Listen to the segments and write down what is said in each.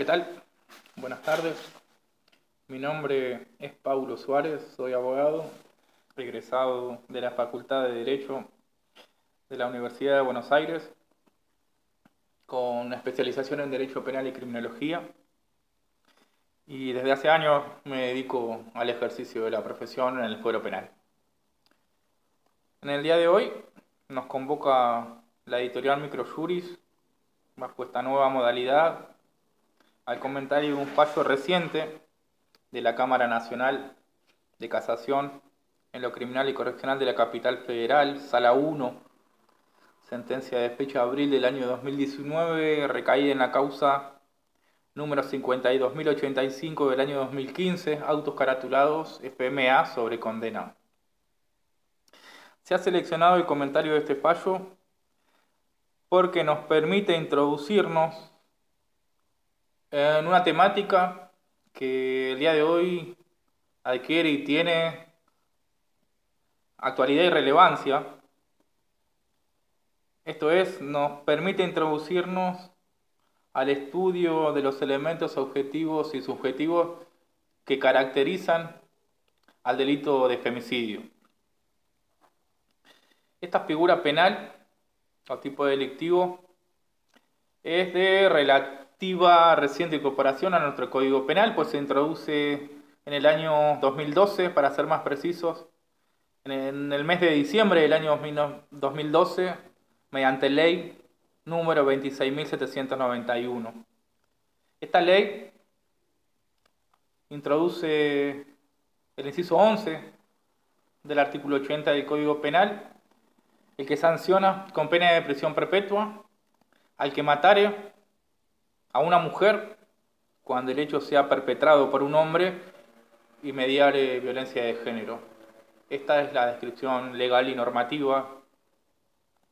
¿qué tal? Buenas tardes. Mi nombre es Paulo Suárez, soy abogado, egresado de la Facultad de Derecho de la Universidad de Buenos Aires, con especialización en Derecho Penal y Criminología. Y desde hace años me dedico al ejercicio de la profesión en el fuero penal. En el día de hoy nos convoca la editorial Microjuris bajo esta nueva modalidad al comentario de un fallo reciente de la Cámara Nacional de Casación en lo Criminal y Correccional de la Capital Federal, Sala 1, sentencia de fecha de abril del año 2019, recaída en la causa número 52.085 del año 2015, autos caratulados FMA sobre condena. Se ha seleccionado el comentario de este fallo porque nos permite introducirnos en una temática que el día de hoy adquiere y tiene actualidad y relevancia. Esto es, nos permite introducirnos al estudio de los elementos objetivos y subjetivos que caracterizan al delito de femicidio. Esta figura penal o tipo delictivo es de relativa reciente incorporación a nuestro Código Penal, pues se introduce en el año 2012, para ser más precisos, en el mes de diciembre del año 2012, mediante ley número 26.791. Esta ley introduce el inciso 11 del artículo 80 del Código Penal el que sanciona con pena de prisión perpetua al que matare a una mujer cuando el hecho sea perpetrado por un hombre y mediare violencia de género. Esta es la descripción legal y normativa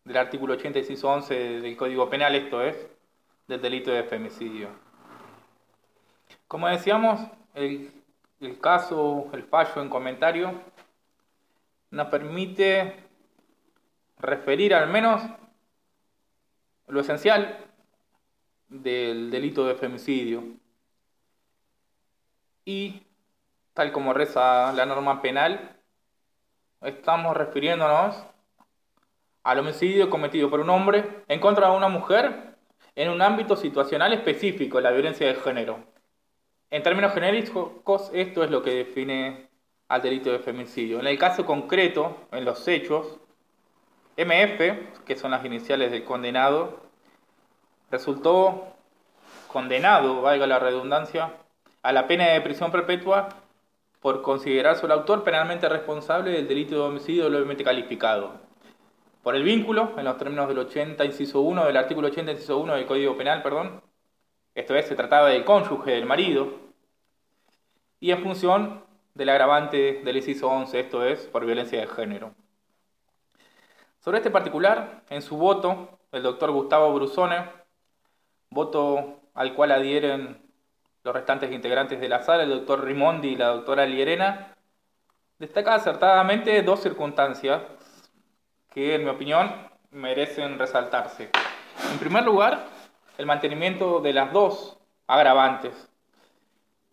del artículo 8611 del Código Penal, esto es, del delito de femicidio. Como decíamos, el, el caso, el fallo en comentario, nos permite referir al menos lo esencial del delito de femicidio. Y, tal como reza la norma penal, estamos refiriéndonos al homicidio cometido por un hombre en contra de una mujer en un ámbito situacional específico, la violencia de género. En términos genéricos, esto es lo que define al delito de femicidio. En el caso concreto, en los hechos, MF, que son las iniciales del condenado, resultó condenado, valga la redundancia, a la pena de prisión perpetua por considerarse el autor penalmente responsable del delito de homicidio levemente calificado. Por el vínculo, en los términos del 80, inciso 1, del artículo 80, inciso 1 del Código Penal, perdón, esto es, se trataba del cónyuge, del marido, y en función del agravante del inciso 11, esto es, por violencia de género. Sobre este particular, en su voto, el doctor Gustavo Brusone, voto al cual adhieren los restantes integrantes de la sala, el doctor Rimondi y la doctora Lierena, destaca acertadamente dos circunstancias que, en mi opinión, merecen resaltarse. En primer lugar, el mantenimiento de las dos agravantes.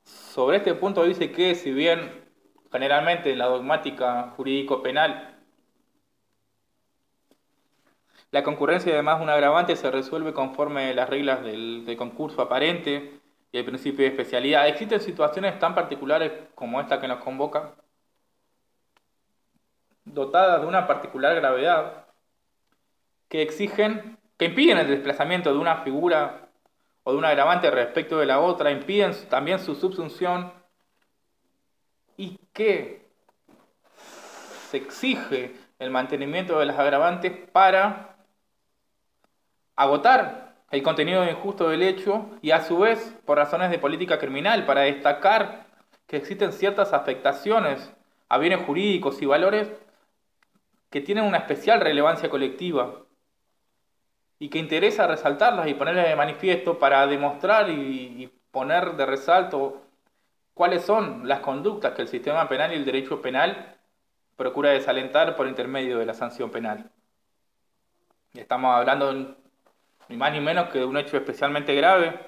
Sobre este punto dice que, si bien generalmente en la dogmática jurídico-penal la concurrencia de más un agravante se resuelve conforme las reglas del, concurso aparente y el principio de especialidad. Existen situaciones tan particulares como esta que nos convoca, dotadas de una particular gravedad, que exigen, que impiden el desplazamiento de una figura o de un agravante respecto de la otra, impiden también su subsunción y que se exige el mantenimiento de las agravantes para agotar el contenido injusto del hecho y a su vez por razones de política criminal, para destacar que existen ciertas afectaciones a bienes jurídicos y valores que tienen una especial relevancia colectiva y que interesa resaltarlas y ponerlas de manifiesto para demostrar y, poner de resalto cuáles son las conductas que el sistema penal y el derecho penal procura desalentar por intermedio de la sanción penal. Estamos hablando ni más ni menos que un hecho especialmente grave,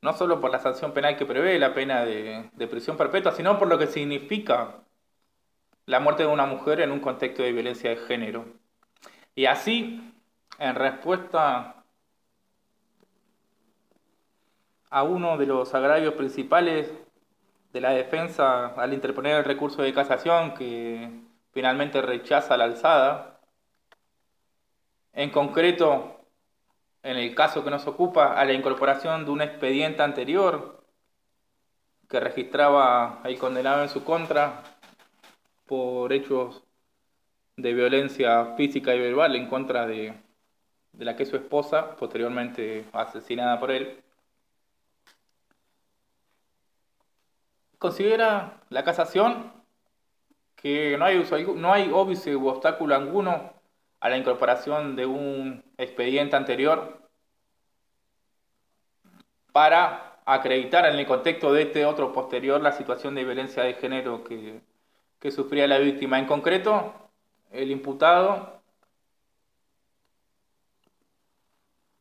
no solo por la sanción penal que prevé la pena de, de prisión perpetua, sino por lo que significa la muerte de una mujer en un contexto de violencia de género. Y así, en respuesta a uno de los agravios principales de la defensa al interponer el recurso de casación que finalmente rechaza la alzada, en concreto, en el caso que nos ocupa, a la incorporación de un expediente anterior que registraba el condenado en su contra por hechos de violencia física y verbal en contra de, de la que su esposa, posteriormente asesinada por él. Considera la casación que no hay, no hay óbice u obstáculo alguno a la incorporación de un expediente anterior para acreditar en el contexto de este otro posterior la situación de violencia de género que, que sufría la víctima. En concreto, el imputado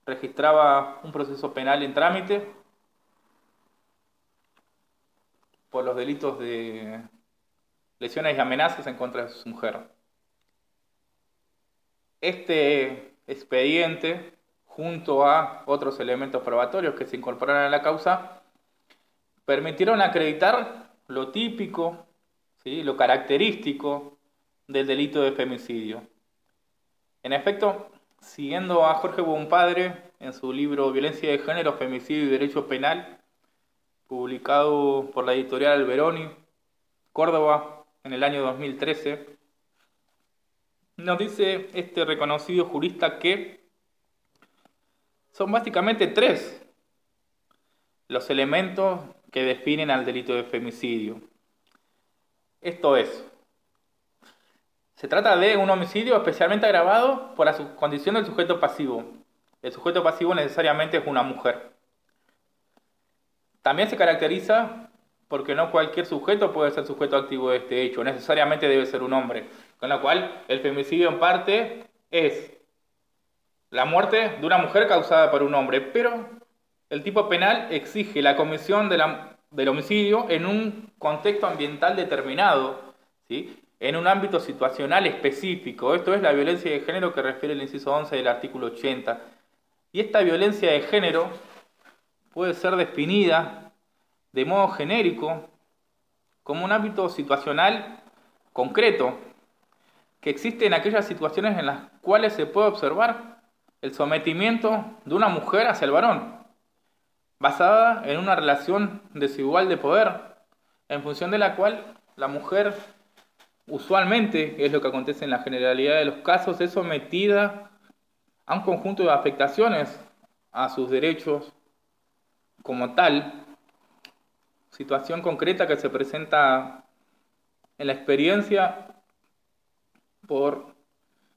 registraba un proceso penal en trámite por los delitos de lesiones y amenazas en contra de su mujer. Este expediente, junto a otros elementos probatorios que se incorporaron a la causa, permitieron acreditar lo típico, ¿sí? lo característico del delito de femicidio. En efecto, siguiendo a Jorge Bonpadre en su libro Violencia de Género, Femicidio y Derecho Penal, publicado por la editorial Alberoni, Córdoba, en el año 2013, nos dice este reconocido jurista que son básicamente tres los elementos que definen al delito de femicidio. Esto es, se trata de un homicidio especialmente agravado por la condición del sujeto pasivo. El sujeto pasivo necesariamente es una mujer. También se caracteriza porque no cualquier sujeto puede ser sujeto activo de este hecho, necesariamente debe ser un hombre. Con lo cual, el femicidio en parte es la muerte de una mujer causada por un hombre, pero el tipo penal exige la comisión del homicidio en un contexto ambiental determinado, ¿sí? en un ámbito situacional específico. Esto es la violencia de género que refiere el inciso 11 del artículo 80. Y esta violencia de género puede ser definida de modo genérico como un ámbito situacional concreto que existe en aquellas situaciones en las cuales se puede observar el sometimiento de una mujer hacia el varón, basada en una relación desigual de poder, en función de la cual la mujer usualmente, es lo que acontece en la generalidad de los casos, es sometida a un conjunto de afectaciones a sus derechos como tal, situación concreta que se presenta en la experiencia por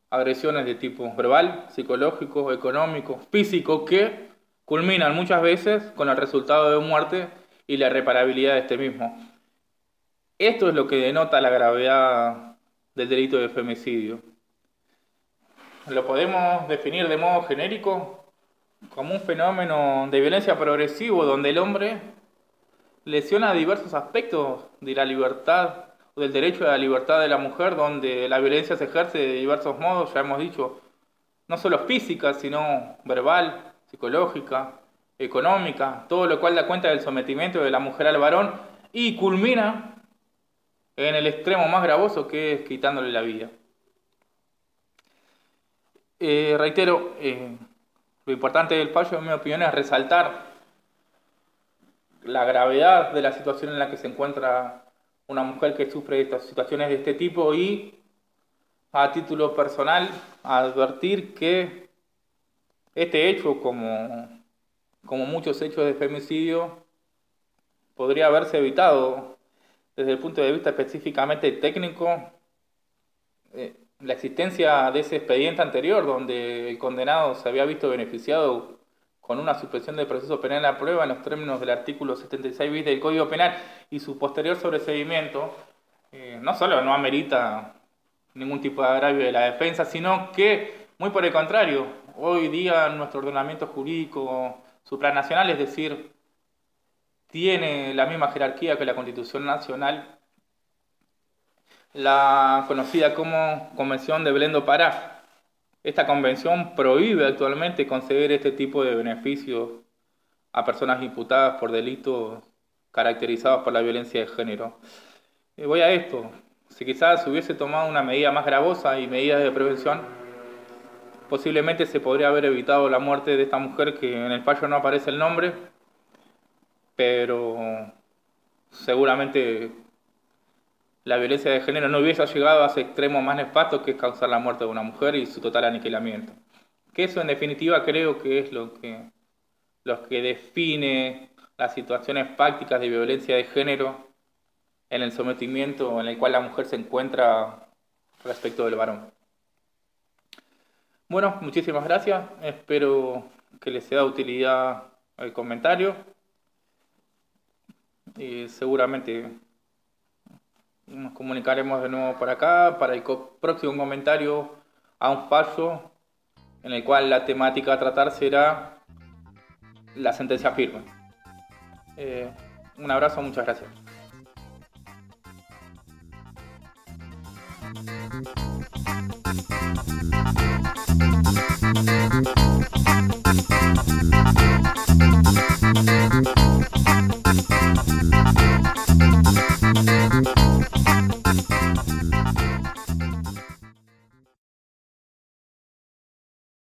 agresiones de tipo verbal, psicológico, económico, físico, que culminan muchas veces con el resultado de muerte y la reparabilidad de este mismo. Esto es lo que denota la gravedad del delito de femicidio. Lo podemos definir de modo genérico como un fenómeno de violencia progresivo donde el hombre lesiona diversos aspectos de la libertad del derecho a la libertad de la mujer, donde la violencia se ejerce de diversos modos, ya hemos dicho, no solo física, sino verbal, psicológica, económica, todo lo cual da cuenta del sometimiento de la mujer al varón y culmina en el extremo más gravoso que es quitándole la vida. Eh, reitero, eh, lo importante del fallo, en mi opinión, es resaltar la gravedad de la situación en la que se encuentra una mujer que sufre estas situaciones de este tipo y a título personal advertir que este hecho, como, como muchos hechos de femicidio, podría haberse evitado desde el punto de vista específicamente técnico, eh, la existencia de ese expediente anterior donde el condenado se había visto beneficiado con una suspensión del proceso penal a prueba en los términos del artículo 76 bis del Código Penal y su posterior sobreseguimiento, eh, no solo no amerita ningún tipo de agravio de la defensa, sino que, muy por el contrario, hoy día nuestro ordenamiento jurídico supranacional, es decir, tiene la misma jerarquía que la Constitución Nacional, la conocida como Convención de Blendo Pará. Esta convención prohíbe actualmente conceder este tipo de beneficios a personas imputadas por delitos caracterizados por la violencia de género. Y voy a esto. Si quizás hubiese tomado una medida más gravosa y medidas de prevención, posiblemente se podría haber evitado la muerte de esta mujer que en el fallo no aparece el nombre, pero seguramente la violencia de género no hubiese llegado a ese extremo más nefasto que es causar la muerte de una mujer y su total aniquilamiento. Que eso en definitiva creo que es lo que, que define las situaciones prácticas de violencia de género en el sometimiento en el cual la mujer se encuentra respecto del varón. Bueno, muchísimas gracias. Espero que les sea de utilidad el comentario. Y seguramente nos comunicaremos de nuevo por acá para el próximo comentario a un paso en el cual la temática a tratar será la sentencia firme. Eh, un abrazo, muchas gracias.